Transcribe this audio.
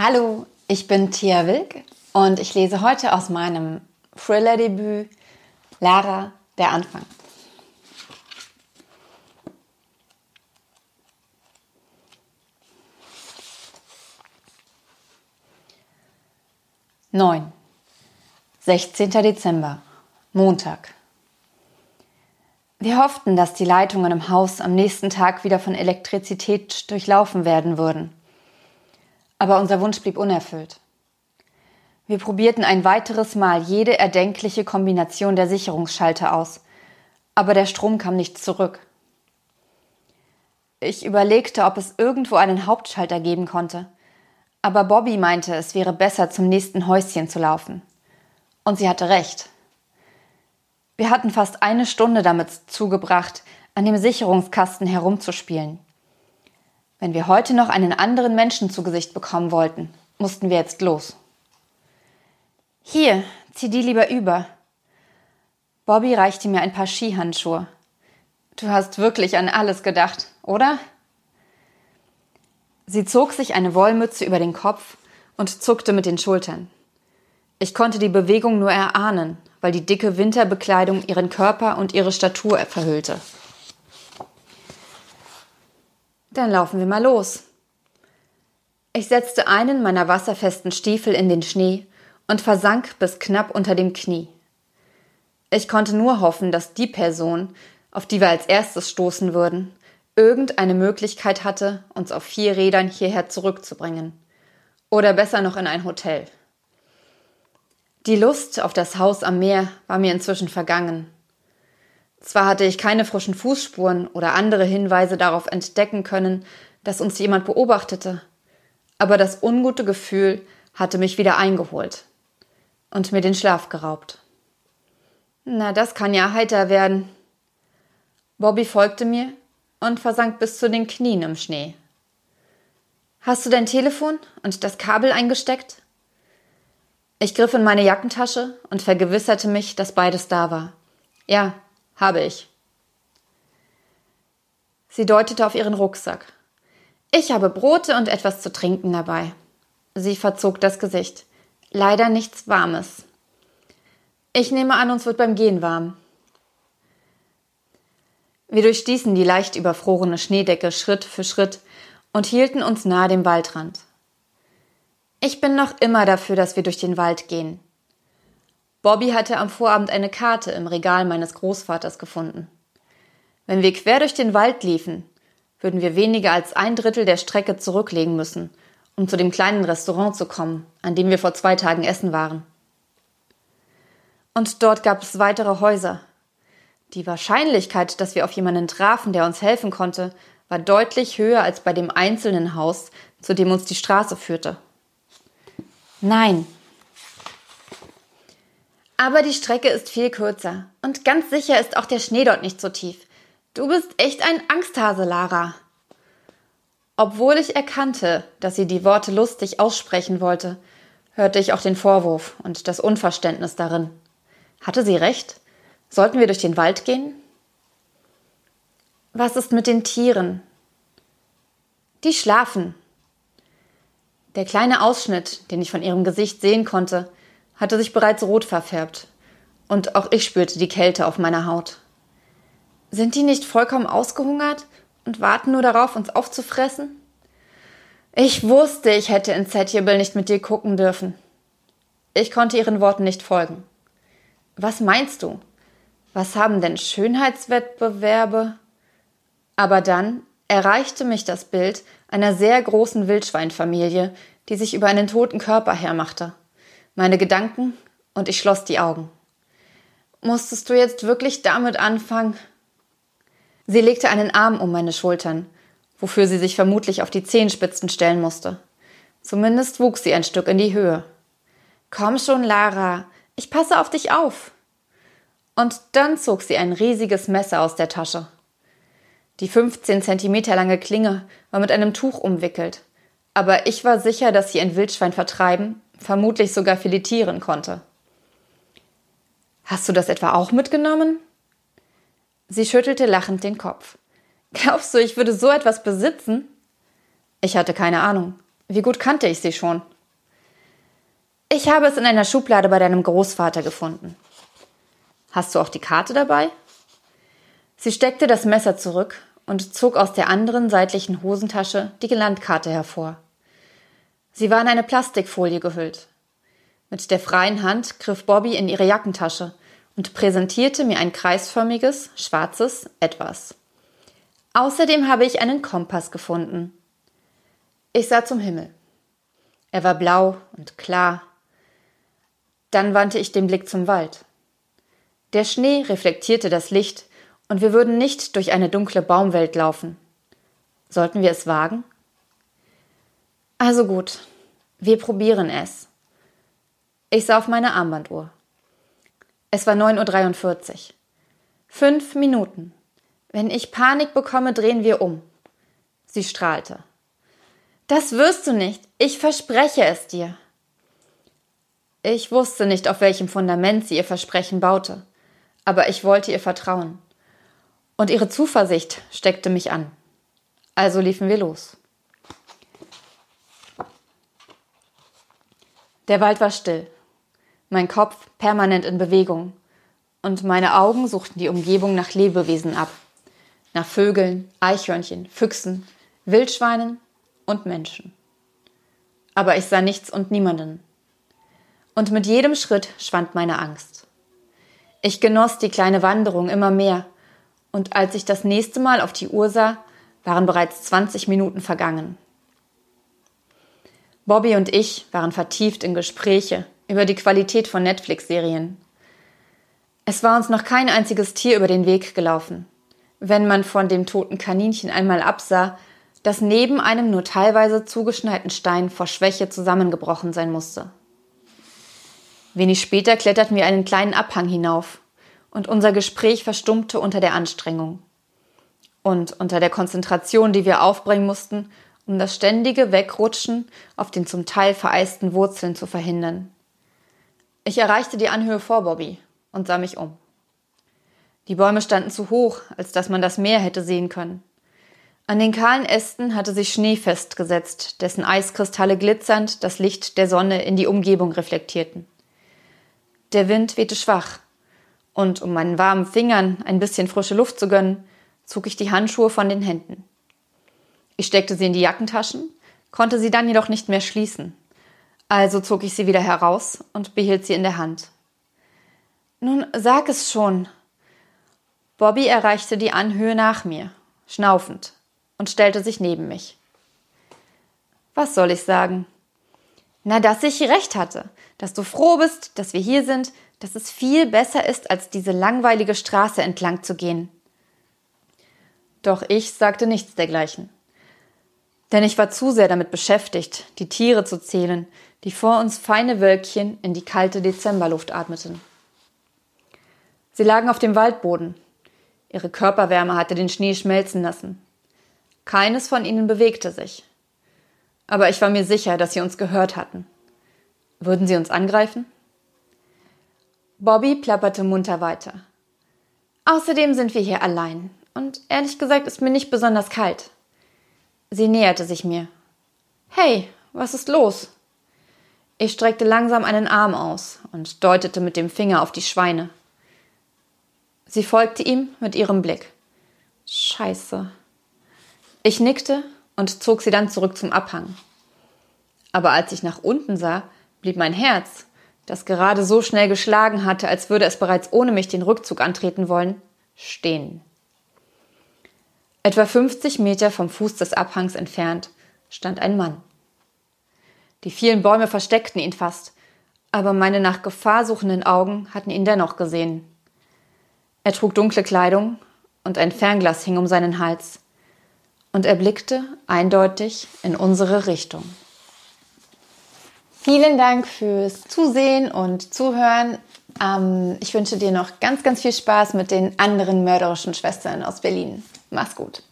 Hallo, ich bin Tia Wilk und ich lese heute aus meinem Thriller-Debüt Lara, der Anfang. Neun. 16. Dezember. Montag. Wir hofften, dass die Leitungen im Haus am nächsten Tag wieder von Elektrizität durchlaufen werden würden. Aber unser Wunsch blieb unerfüllt. Wir probierten ein weiteres Mal jede erdenkliche Kombination der Sicherungsschalter aus, aber der Strom kam nicht zurück. Ich überlegte, ob es irgendwo einen Hauptschalter geben konnte, aber Bobby meinte, es wäre besser, zum nächsten Häuschen zu laufen. Und sie hatte recht. Wir hatten fast eine Stunde damit zugebracht, an dem Sicherungskasten herumzuspielen. Wenn wir heute noch einen anderen Menschen zu Gesicht bekommen wollten, mussten wir jetzt los. Hier, zieh die lieber über. Bobby reichte mir ein paar Skihandschuhe. Du hast wirklich an alles gedacht, oder? Sie zog sich eine Wollmütze über den Kopf und zuckte mit den Schultern. Ich konnte die Bewegung nur erahnen, weil die dicke Winterbekleidung ihren Körper und ihre Statur verhüllte. Dann laufen wir mal los. Ich setzte einen meiner wasserfesten Stiefel in den Schnee und versank bis knapp unter dem Knie. Ich konnte nur hoffen, dass die Person, auf die wir als erstes stoßen würden, irgendeine Möglichkeit hatte, uns auf vier Rädern hierher zurückzubringen. Oder besser noch in ein Hotel. Die Lust auf das Haus am Meer war mir inzwischen vergangen. Zwar hatte ich keine frischen Fußspuren oder andere Hinweise darauf entdecken können, dass uns jemand beobachtete, aber das ungute Gefühl hatte mich wieder eingeholt und mir den Schlaf geraubt. Na, das kann ja heiter werden. Bobby folgte mir und versank bis zu den Knien im Schnee. Hast du dein Telefon und das Kabel eingesteckt? Ich griff in meine Jackentasche und vergewisserte mich, dass beides da war. Ja, habe ich. Sie deutete auf ihren Rucksack. Ich habe Brote und etwas zu trinken dabei. Sie verzog das Gesicht. Leider nichts Warmes. Ich nehme an, uns wird beim Gehen warm. Wir durchstießen die leicht überfrorene Schneedecke Schritt für Schritt und hielten uns nahe dem Waldrand. Ich bin noch immer dafür, dass wir durch den Wald gehen. Bobby hatte am Vorabend eine Karte im Regal meines Großvaters gefunden. Wenn wir quer durch den Wald liefen, würden wir weniger als ein Drittel der Strecke zurücklegen müssen, um zu dem kleinen Restaurant zu kommen, an dem wir vor zwei Tagen essen waren. Und dort gab es weitere Häuser. Die Wahrscheinlichkeit, dass wir auf jemanden trafen, der uns helfen konnte, war deutlich höher als bei dem einzelnen Haus, zu dem uns die Straße führte. Nein, aber die Strecke ist viel kürzer. Und ganz sicher ist auch der Schnee dort nicht so tief. Du bist echt ein Angsthase, Lara. Obwohl ich erkannte, dass sie die Worte lustig aussprechen wollte, hörte ich auch den Vorwurf und das Unverständnis darin. Hatte sie recht? Sollten wir durch den Wald gehen? Was ist mit den Tieren? Die schlafen. Der kleine Ausschnitt, den ich von ihrem Gesicht sehen konnte, hatte sich bereits rot verfärbt, und auch ich spürte die Kälte auf meiner Haut. Sind die nicht vollkommen ausgehungert und warten nur darauf, uns aufzufressen? Ich wusste, ich hätte Insatiable nicht mit dir gucken dürfen. Ich konnte ihren Worten nicht folgen. Was meinst du? Was haben denn Schönheitswettbewerbe? Aber dann erreichte mich das Bild einer sehr großen Wildschweinfamilie, die sich über einen toten Körper hermachte meine Gedanken und ich schloss die Augen. Musstest du jetzt wirklich damit anfangen? Sie legte einen Arm um meine Schultern, wofür sie sich vermutlich auf die Zehenspitzen stellen musste. Zumindest wuchs sie ein Stück in die Höhe. Komm schon, Lara, ich passe auf dich auf. Und dann zog sie ein riesiges Messer aus der Tasche. Die 15 Zentimeter lange Klinge war mit einem Tuch umwickelt, aber ich war sicher, dass sie ein Wildschwein vertreiben vermutlich sogar filetieren konnte. Hast du das etwa auch mitgenommen? Sie schüttelte lachend den Kopf. Glaubst du, ich würde so etwas besitzen? Ich hatte keine Ahnung. Wie gut kannte ich sie schon? Ich habe es in einer Schublade bei deinem Großvater gefunden. Hast du auch die Karte dabei? Sie steckte das Messer zurück und zog aus der anderen seitlichen Hosentasche die Landkarte hervor. Sie war in eine Plastikfolie gehüllt. Mit der freien Hand griff Bobby in ihre Jackentasche und präsentierte mir ein kreisförmiges, schwarzes Etwas. Außerdem habe ich einen Kompass gefunden. Ich sah zum Himmel. Er war blau und klar. Dann wandte ich den Blick zum Wald. Der Schnee reflektierte das Licht und wir würden nicht durch eine dunkle Baumwelt laufen. Sollten wir es wagen? Also gut, wir probieren es. Ich sah auf meine Armbanduhr. Es war 9.43 Uhr. Fünf Minuten. Wenn ich Panik bekomme, drehen wir um. Sie strahlte. Das wirst du nicht. Ich verspreche es dir. Ich wusste nicht, auf welchem Fundament sie ihr Versprechen baute, aber ich wollte ihr vertrauen. Und ihre Zuversicht steckte mich an. Also liefen wir los. Der Wald war still, mein Kopf permanent in Bewegung, und meine Augen suchten die Umgebung nach Lebewesen ab, nach Vögeln, Eichhörnchen, Füchsen, Wildschweinen und Menschen. Aber ich sah nichts und niemanden. Und mit jedem Schritt schwand meine Angst. Ich genoss die kleine Wanderung immer mehr und als ich das nächste Mal auf die Uhr sah, waren bereits 20 Minuten vergangen. Bobby und ich waren vertieft in Gespräche über die Qualität von Netflix-Serien. Es war uns noch kein einziges Tier über den Weg gelaufen. Wenn man von dem toten Kaninchen einmal absah, das neben einem nur teilweise zugeschneiten Stein vor Schwäche zusammengebrochen sein musste. Wenig später kletterten wir einen kleinen Abhang hinauf und unser Gespräch verstummte unter der Anstrengung und unter der Konzentration, die wir aufbringen mussten, um das ständige Wegrutschen auf den zum Teil vereisten Wurzeln zu verhindern. Ich erreichte die Anhöhe vor Bobby und sah mich um. Die Bäume standen zu hoch, als dass man das Meer hätte sehen können. An den kahlen Ästen hatte sich Schnee festgesetzt, dessen Eiskristalle glitzernd das Licht der Sonne in die Umgebung reflektierten. Der Wind wehte schwach, und um meinen warmen Fingern ein bisschen frische Luft zu gönnen, zog ich die Handschuhe von den Händen. Ich steckte sie in die Jackentaschen, konnte sie dann jedoch nicht mehr schließen. Also zog ich sie wieder heraus und behielt sie in der Hand. Nun sag es schon. Bobby erreichte die Anhöhe nach mir, schnaufend, und stellte sich neben mich. Was soll ich sagen? Na, dass ich recht hatte, dass du froh bist, dass wir hier sind, dass es viel besser ist, als diese langweilige Straße entlang zu gehen. Doch ich sagte nichts dergleichen. Denn ich war zu sehr damit beschäftigt, die Tiere zu zählen, die vor uns feine Wölkchen in die kalte Dezemberluft atmeten. Sie lagen auf dem Waldboden. Ihre Körperwärme hatte den Schnee schmelzen lassen. Keines von ihnen bewegte sich. Aber ich war mir sicher, dass sie uns gehört hatten. Würden sie uns angreifen? Bobby plapperte munter weiter. Außerdem sind wir hier allein. Und ehrlich gesagt ist mir nicht besonders kalt. Sie näherte sich mir. Hey, was ist los? Ich streckte langsam einen Arm aus und deutete mit dem Finger auf die Schweine. Sie folgte ihm mit ihrem Blick. Scheiße. Ich nickte und zog sie dann zurück zum Abhang. Aber als ich nach unten sah, blieb mein Herz das gerade so schnell geschlagen hatte, als würde es bereits ohne mich den Rückzug antreten wollen, stehen. Etwa 50 Meter vom Fuß des Abhangs entfernt stand ein Mann. Die vielen Bäume versteckten ihn fast, aber meine nach Gefahr suchenden Augen hatten ihn dennoch gesehen. Er trug dunkle Kleidung und ein Fernglas hing um seinen Hals, und er blickte eindeutig in unsere Richtung. Vielen Dank fürs Zusehen und Zuhören. Ähm, ich wünsche dir noch ganz, ganz viel Spaß mit den anderen mörderischen Schwestern aus Berlin. Mach's gut.